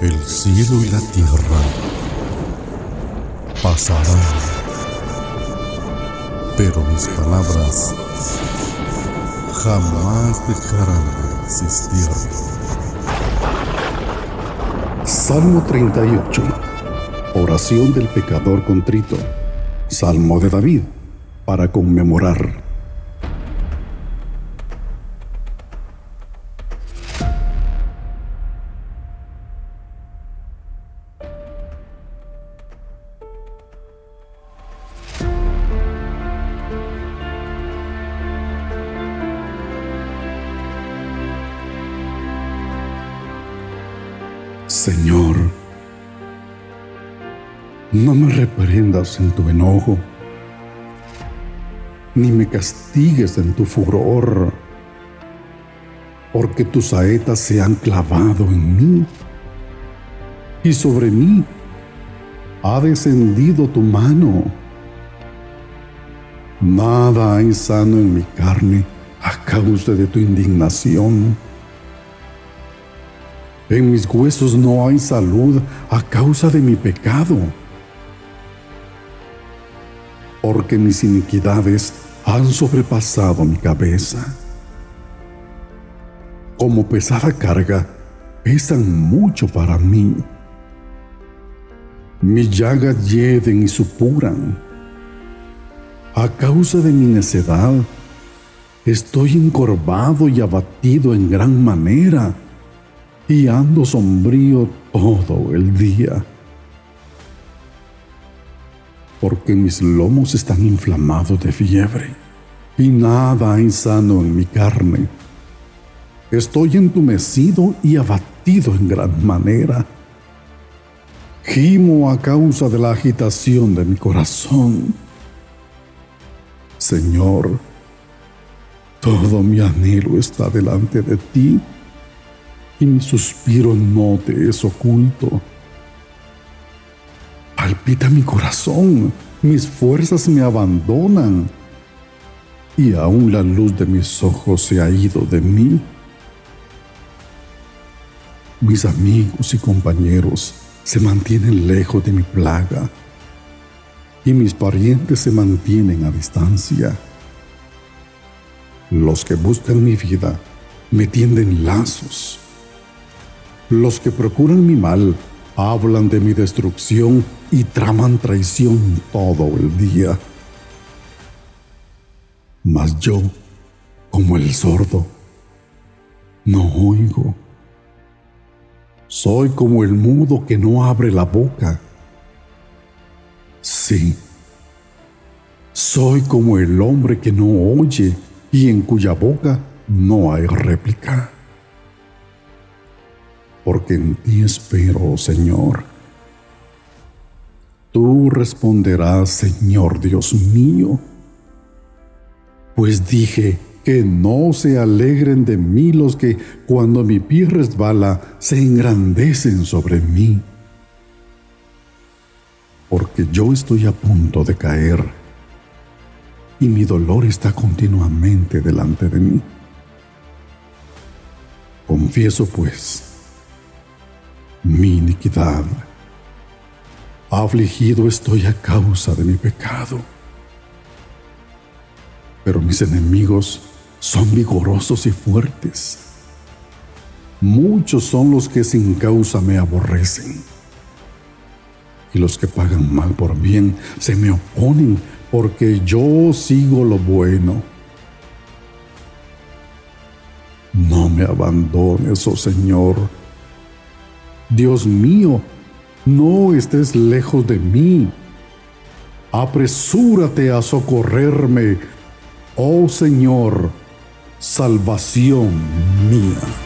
El cielo y la tierra pasarán, pero mis palabras jamás dejarán de existir. Salmo 38. Oración del pecador contrito. Salmo de David para conmemorar. Señor, no me reprendas en tu enojo, ni me castigues en tu furor, porque tus saetas se han clavado en mí, y sobre mí ha descendido tu mano. Nada hay sano en mi carne a causa de tu indignación en mis huesos no hay salud a causa de mi pecado. Porque mis iniquidades han sobrepasado mi cabeza. Como pesada carga, pesan mucho para mí. Mis llagas hieden y supuran. A causa de mi necedad, estoy encorvado y abatido en gran manera y ando sombrío todo el día. Porque mis lomos están inflamados de fiebre y nada hay sano en mi carne. Estoy entumecido y abatido en gran manera. Gimo a causa de la agitación de mi corazón. Señor, todo mi anhelo está delante de ti y mi suspiro no te es oculto. Palpita mi corazón, mis fuerzas me abandonan y aún la luz de mis ojos se ha ido de mí. Mis amigos y compañeros se mantienen lejos de mi plaga y mis parientes se mantienen a distancia. Los que buscan mi vida me tienden lazos los que procuran mi mal hablan de mi destrucción y traman traición todo el día. Mas yo, como el sordo, no oigo. Soy como el mudo que no abre la boca. Sí, soy como el hombre que no oye y en cuya boca no hay réplica porque en ti espero, Señor. Tú responderás, Señor Dios mío, pues dije que no se alegren de mí los que cuando mi pie resbala se engrandecen sobre mí, porque yo estoy a punto de caer y mi dolor está continuamente delante de mí. Confieso pues mi iniquidad. Afligido estoy a causa de mi pecado. Pero mis enemigos son vigorosos y fuertes. Muchos son los que sin causa me aborrecen. Y los que pagan mal por bien se me oponen porque yo sigo lo bueno. No me abandones, oh Señor, Dios mío, no estés lejos de mí. Apresúrate a socorrerme, oh Señor, salvación mía.